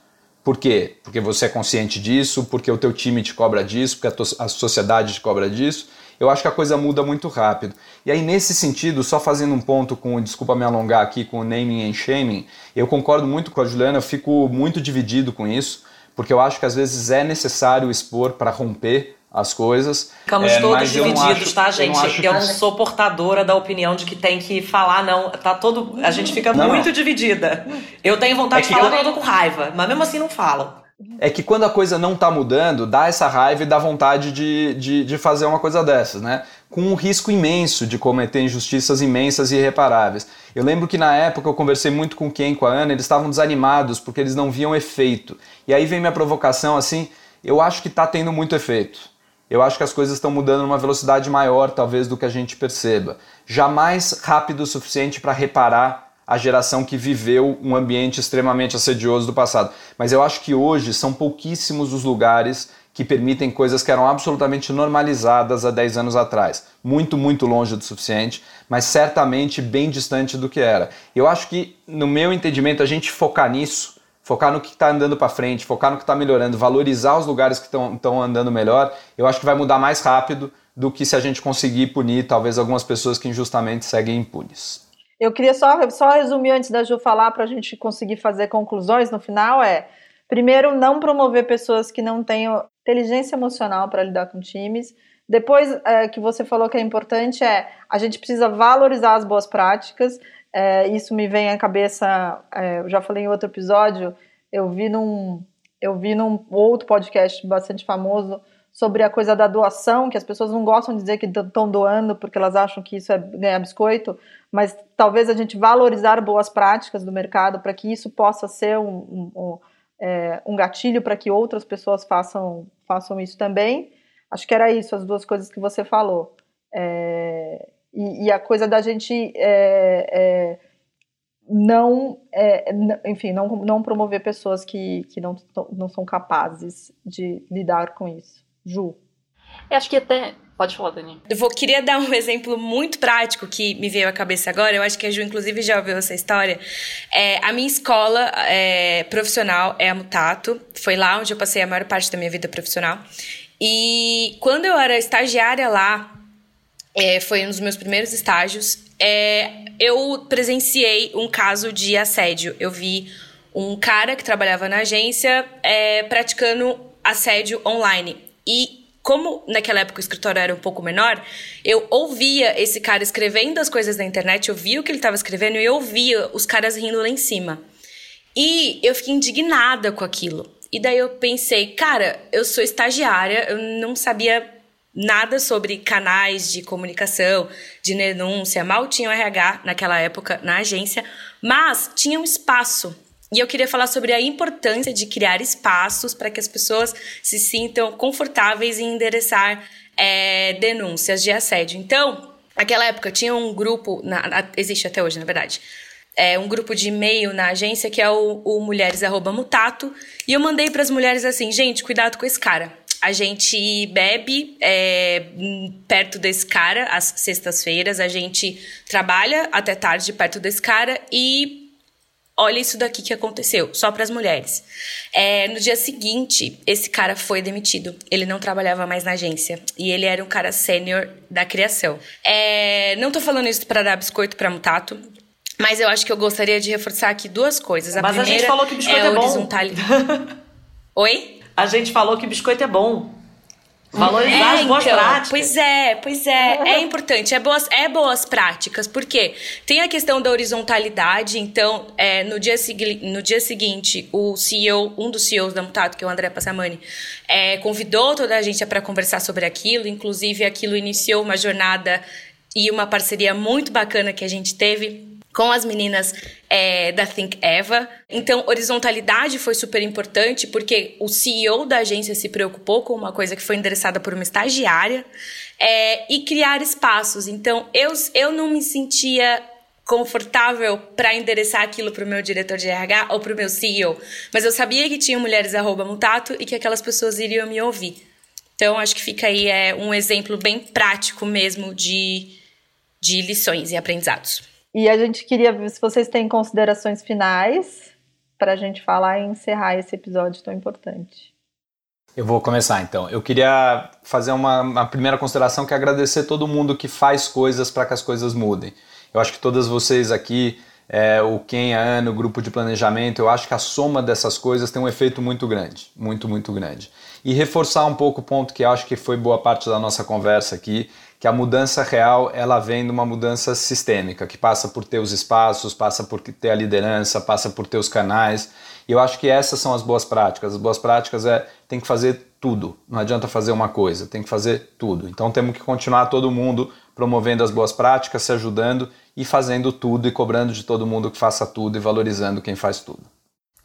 S7: por quê? Porque você é consciente disso, porque o teu time te cobra disso, porque a, a sociedade te cobra disso. Eu acho que a coisa muda muito rápido. E aí, nesse sentido, só fazendo um ponto com, desculpa me alongar aqui, com o naming and shaming, eu concordo muito com a Juliana, eu fico muito dividido com isso, porque eu acho que às vezes é necessário expor para romper as coisas.
S2: Ficamos é, todos divididos, acho, tá, gente? Eu não, eu não sou portadora da opinião de que tem que falar, não. Tá todo. A gente fica não, muito não. dividida. Eu tenho vontade é de falar, eu... eu tô com raiva, mas mesmo assim não falo.
S7: É que quando a coisa não tá mudando, dá essa raiva e dá vontade de, de, de fazer uma coisa dessas, né? Com um risco imenso de cometer injustiças imensas e irreparáveis. Eu lembro que na época eu conversei muito com quem, com a Ana, eles estavam desanimados porque eles não viam efeito. E aí vem minha provocação assim, eu acho que tá tendo muito efeito eu acho que as coisas estão mudando numa velocidade maior, talvez, do que a gente perceba. Jamais rápido o suficiente para reparar a geração que viveu um ambiente extremamente assedioso do passado. Mas eu acho que hoje são pouquíssimos os lugares que permitem coisas que eram absolutamente normalizadas há 10 anos atrás. Muito, muito longe do suficiente, mas certamente bem distante do que era. Eu acho que, no meu entendimento, a gente focar nisso, focar no que está andando para frente, focar no que está melhorando, valorizar os lugares que estão andando melhor, eu acho que vai mudar mais rápido do que se a gente conseguir punir talvez algumas pessoas que injustamente seguem impunes.
S3: Eu queria só, só resumir antes da Ju falar para a gente conseguir fazer conclusões no final é Primeiro, não promover pessoas que não tenham inteligência emocional para lidar com times. Depois, é, que você falou que é importante, é a gente precisa valorizar as boas práticas. É, isso me vem à cabeça, é, eu já falei em outro episódio, eu vi num, eu vi num outro podcast bastante famoso sobre a coisa da doação, que as pessoas não gostam de dizer que estão doando porque elas acham que isso é ganhar biscoito, mas talvez a gente valorizar boas práticas do mercado para que isso possa ser um, um, um é, um gatilho para que outras pessoas façam, façam isso também. Acho que era isso, as duas coisas que você falou. É, e, e, a coisa da gente é, é não, é, enfim, não, não promover pessoas que, que não, não são capazes de lidar com isso. Ju.
S1: Eu acho que até Pode falar, Dani.
S8: Eu vou, queria dar um exemplo muito prático que me veio à cabeça agora. Eu acho que a Ju, inclusive, já ouviu essa história. É, a minha escola é, profissional é a Mutato. Foi lá onde eu passei a maior parte da minha vida profissional. E quando eu era estagiária lá, é, foi um dos meus primeiros estágios, é, eu presenciei um caso de assédio. Eu vi um cara que trabalhava na agência é, praticando assédio online. E como naquela época o escritório era um pouco menor, eu ouvia esse cara escrevendo as coisas na internet, eu via o que ele estava escrevendo e eu ouvia os caras rindo lá em cima. E eu fiquei indignada com aquilo. E daí eu pensei, cara, eu sou estagiária, eu não sabia nada sobre canais de comunicação, de denúncia, mal tinha o RH naquela época na agência, mas tinha um espaço e eu queria falar sobre a importância de criar espaços para que as pessoas se sintam confortáveis em endereçar é, denúncias de assédio. Então, naquela época tinha um grupo, na, existe até hoje, na verdade, é, um grupo de e-mail na agência que é o, o Mulheres Mutato, e eu mandei para as mulheres assim, gente, cuidado com esse cara. A gente bebe é, perto desse cara às sextas-feiras, a gente trabalha até tarde perto desse cara e olha isso daqui que aconteceu, só para as mulheres. É, no dia seguinte, esse cara foi demitido. Ele não trabalhava mais na agência e ele era um cara sênior da criação. É, não tô falando isso para dar biscoito para mutato. Mas eu acho que eu gostaria de reforçar aqui duas coisas. A
S2: mas
S8: primeira
S2: a gente falou que biscoito é, é bom.
S8: Oi?
S2: A gente falou que biscoito é bom. Valorizar é, as boas então, práticas.
S8: Pois é, pois é. É importante, é boas, é boas práticas. porque Tem a questão da horizontalidade. Então, é, no, dia no dia seguinte, o CEO, um dos CEOs da Mutato, que é o André Passamani, é, convidou toda a gente para conversar sobre aquilo. Inclusive, aquilo iniciou uma jornada e uma parceria muito bacana que a gente teve com as meninas é, da Think Eva. Então, horizontalidade foi super importante porque o CEO da agência se preocupou com uma coisa que foi endereçada por uma estagiária é, e criar espaços. Então, eu, eu não me sentia confortável para endereçar aquilo para o meu diretor de RH ou para o meu CEO, mas eu sabia que tinha mulheres arroba mutato e que aquelas pessoas iriam me ouvir. Então, acho que fica aí é, um exemplo bem prático mesmo de, de lições e aprendizados.
S3: E a gente queria ver se vocês têm considerações finais para a gente falar e encerrar esse episódio tão importante.
S7: Eu vou começar então. Eu queria fazer uma, uma primeira consideração que é agradecer todo mundo que faz coisas para que as coisas mudem. Eu acho que todas vocês aqui, é, o Ken, a Ana, o grupo de planejamento, eu acho que a soma dessas coisas tem um efeito muito grande, muito, muito grande. E reforçar um pouco o ponto que acho que foi boa parte da nossa conversa aqui, que a mudança real ela vem de uma mudança sistêmica, que passa por ter os espaços, passa por ter a liderança, passa por ter os canais. E eu acho que essas são as boas práticas. As boas práticas é tem que fazer tudo. Não adianta fazer uma coisa, tem que fazer tudo. Então temos que continuar todo mundo promovendo as boas práticas, se ajudando e fazendo tudo e cobrando de todo mundo que faça tudo e valorizando quem faz tudo.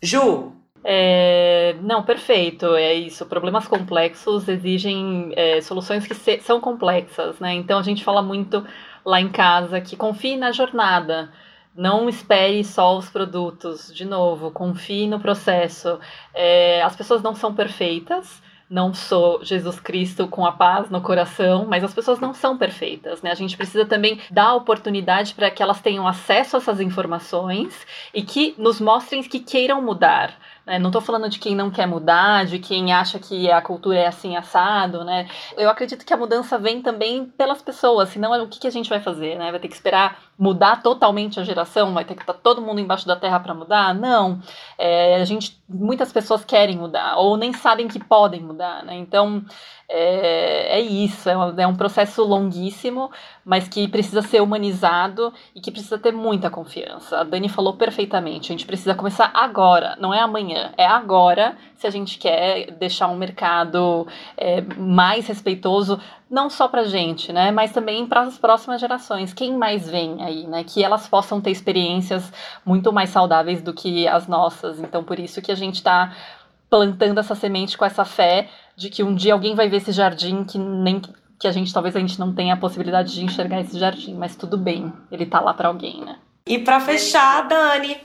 S2: Ju,
S1: é, não, perfeito, é isso. Problemas complexos exigem é, soluções que se, são complexas, né? Então a gente fala muito lá em casa que confie na jornada. Não espere só os produtos. De novo, confie no processo. É, as pessoas não são perfeitas não sou Jesus Cristo com a paz no coração, mas as pessoas não são perfeitas, né? A gente precisa também dar oportunidade para que elas tenham acesso a essas informações e que nos mostrem que queiram mudar. Né? Não estou falando de quem não quer mudar, de quem acha que a cultura é assim assado, né? Eu acredito que a mudança vem também pelas pessoas, senão o que, que a gente vai fazer, né? Vai ter que esperar mudar totalmente a geração, vai ter que estar tá todo mundo embaixo da terra para mudar? Não. É, a gente, muitas pessoas querem mudar ou nem sabem que podem mudar, né? Então é, é isso, é um, é um processo longuíssimo, mas que precisa ser humanizado e que precisa ter muita confiança. A Dani falou perfeitamente, a gente precisa começar agora, não é amanhã, é agora se a gente quer deixar um mercado é, mais respeitoso, não só para gente, né, mas também para as próximas gerações. Quem mais vem aí, né, que elas possam ter experiências muito mais saudáveis do que as nossas. Então, por isso que a gente está plantando essa semente com essa fé de que um dia alguém vai ver esse jardim que nem que a gente talvez a gente não tenha a possibilidade de enxergar esse jardim, mas tudo bem, ele tá lá para alguém, né?
S2: E para fechar, Dani,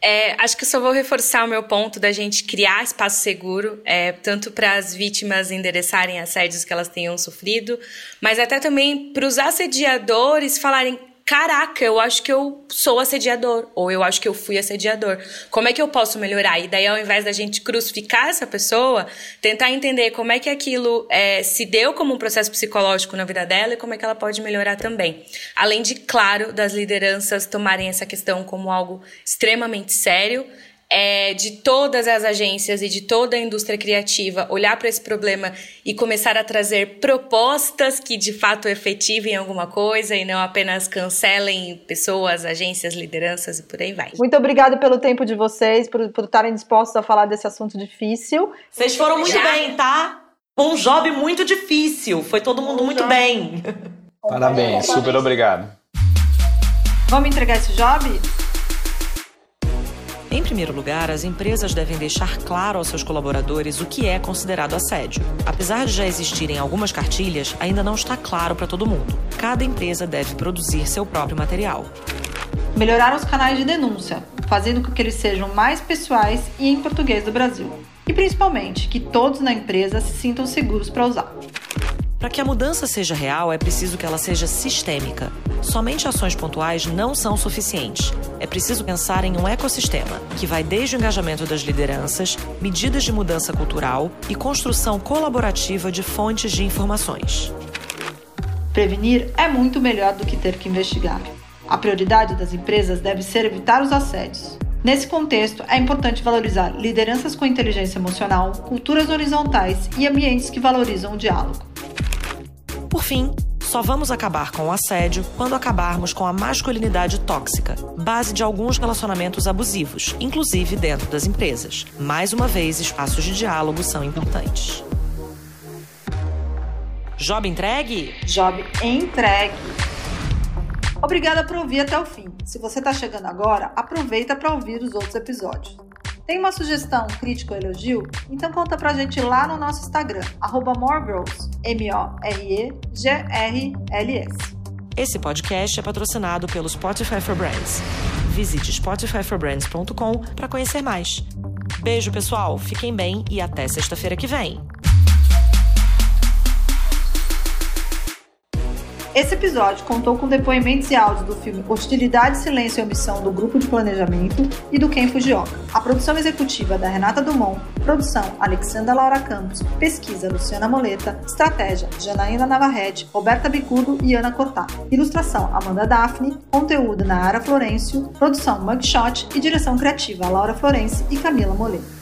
S8: é, acho que só vou reforçar o meu ponto da gente criar espaço seguro, é, tanto para as vítimas endereçarem assédios que elas tenham sofrido, mas até também para os assediadores falarem: caraca, eu acho que eu sou assediador, ou eu acho que eu fui assediador. Como é que eu posso melhorar? E daí, ao invés da gente crucificar essa pessoa, tentar entender como é que aquilo é, se deu como um processo psicológico na vida dela e como é que ela pode melhorar também. Além de, claro, das lideranças tomarem essa questão como algo extremamente sério é, de todas as agências e de toda a indústria criativa olhar para esse problema e começar a trazer propostas que de fato efetivem alguma coisa e não apenas cancelem pessoas, agências, lideranças e por aí vai.
S3: Muito obrigada pelo tempo de vocês, por, por estarem dispostos a falar desse assunto difícil.
S2: Vocês foram muito Já? bem, tá? Um job muito difícil. Foi todo mundo um muito job. bem.
S7: Parabéns, super obrigado.
S3: Vamos entregar esse job?
S2: Em primeiro lugar, as empresas devem deixar claro aos seus colaboradores o que é considerado assédio. Apesar de já existirem algumas cartilhas, ainda não está claro para todo mundo. Cada empresa deve produzir seu próprio material.
S3: Melhorar os canais de denúncia, fazendo com que eles sejam mais pessoais e em português do Brasil. E principalmente, que todos na empresa se sintam seguros para usar.
S2: Para que a mudança seja real, é preciso que ela seja sistêmica. Somente ações pontuais não são suficientes. É preciso pensar em um ecossistema, que vai desde o engajamento das lideranças, medidas de mudança cultural e construção colaborativa de fontes de informações.
S3: Prevenir é muito melhor do que ter que investigar. A prioridade das empresas deve ser evitar os assédios. Nesse contexto, é importante valorizar lideranças com inteligência emocional, culturas horizontais e ambientes que valorizam o diálogo.
S2: Por fim, só vamos acabar com o assédio quando acabarmos com a masculinidade tóxica, base de alguns relacionamentos abusivos, inclusive dentro das empresas. Mais uma vez, espaços de diálogo são importantes. Job entregue?
S3: Job entregue. Obrigada por ouvir até o fim. Se você está chegando agora, aproveita para ouvir os outros episódios. Tem uma sugestão, crítica ou elogio? Então conta pra gente lá no nosso Instagram, moregirls, M-O-R-E-G-R-L-S.
S2: Esse podcast é patrocinado pelo Spotify for Brands. Visite spotifyforbrands.com para conhecer mais. Beijo, pessoal, fiquem bem e até sexta-feira que vem.
S3: Esse episódio contou com depoimentos e áudios do filme Hostilidade, Silêncio e Omissão do Grupo de Planejamento e do Ken Fujioka. A produção executiva da Renata Dumont, produção Alexandra Laura Campos, pesquisa Luciana Moleta, estratégia Janaína Navarrete, Roberta Bicudo e Ana Cortá. Ilustração Amanda Daphne, conteúdo Ara Florencio, produção Mugshot e direção criativa Laura Florence e Camila Moleta.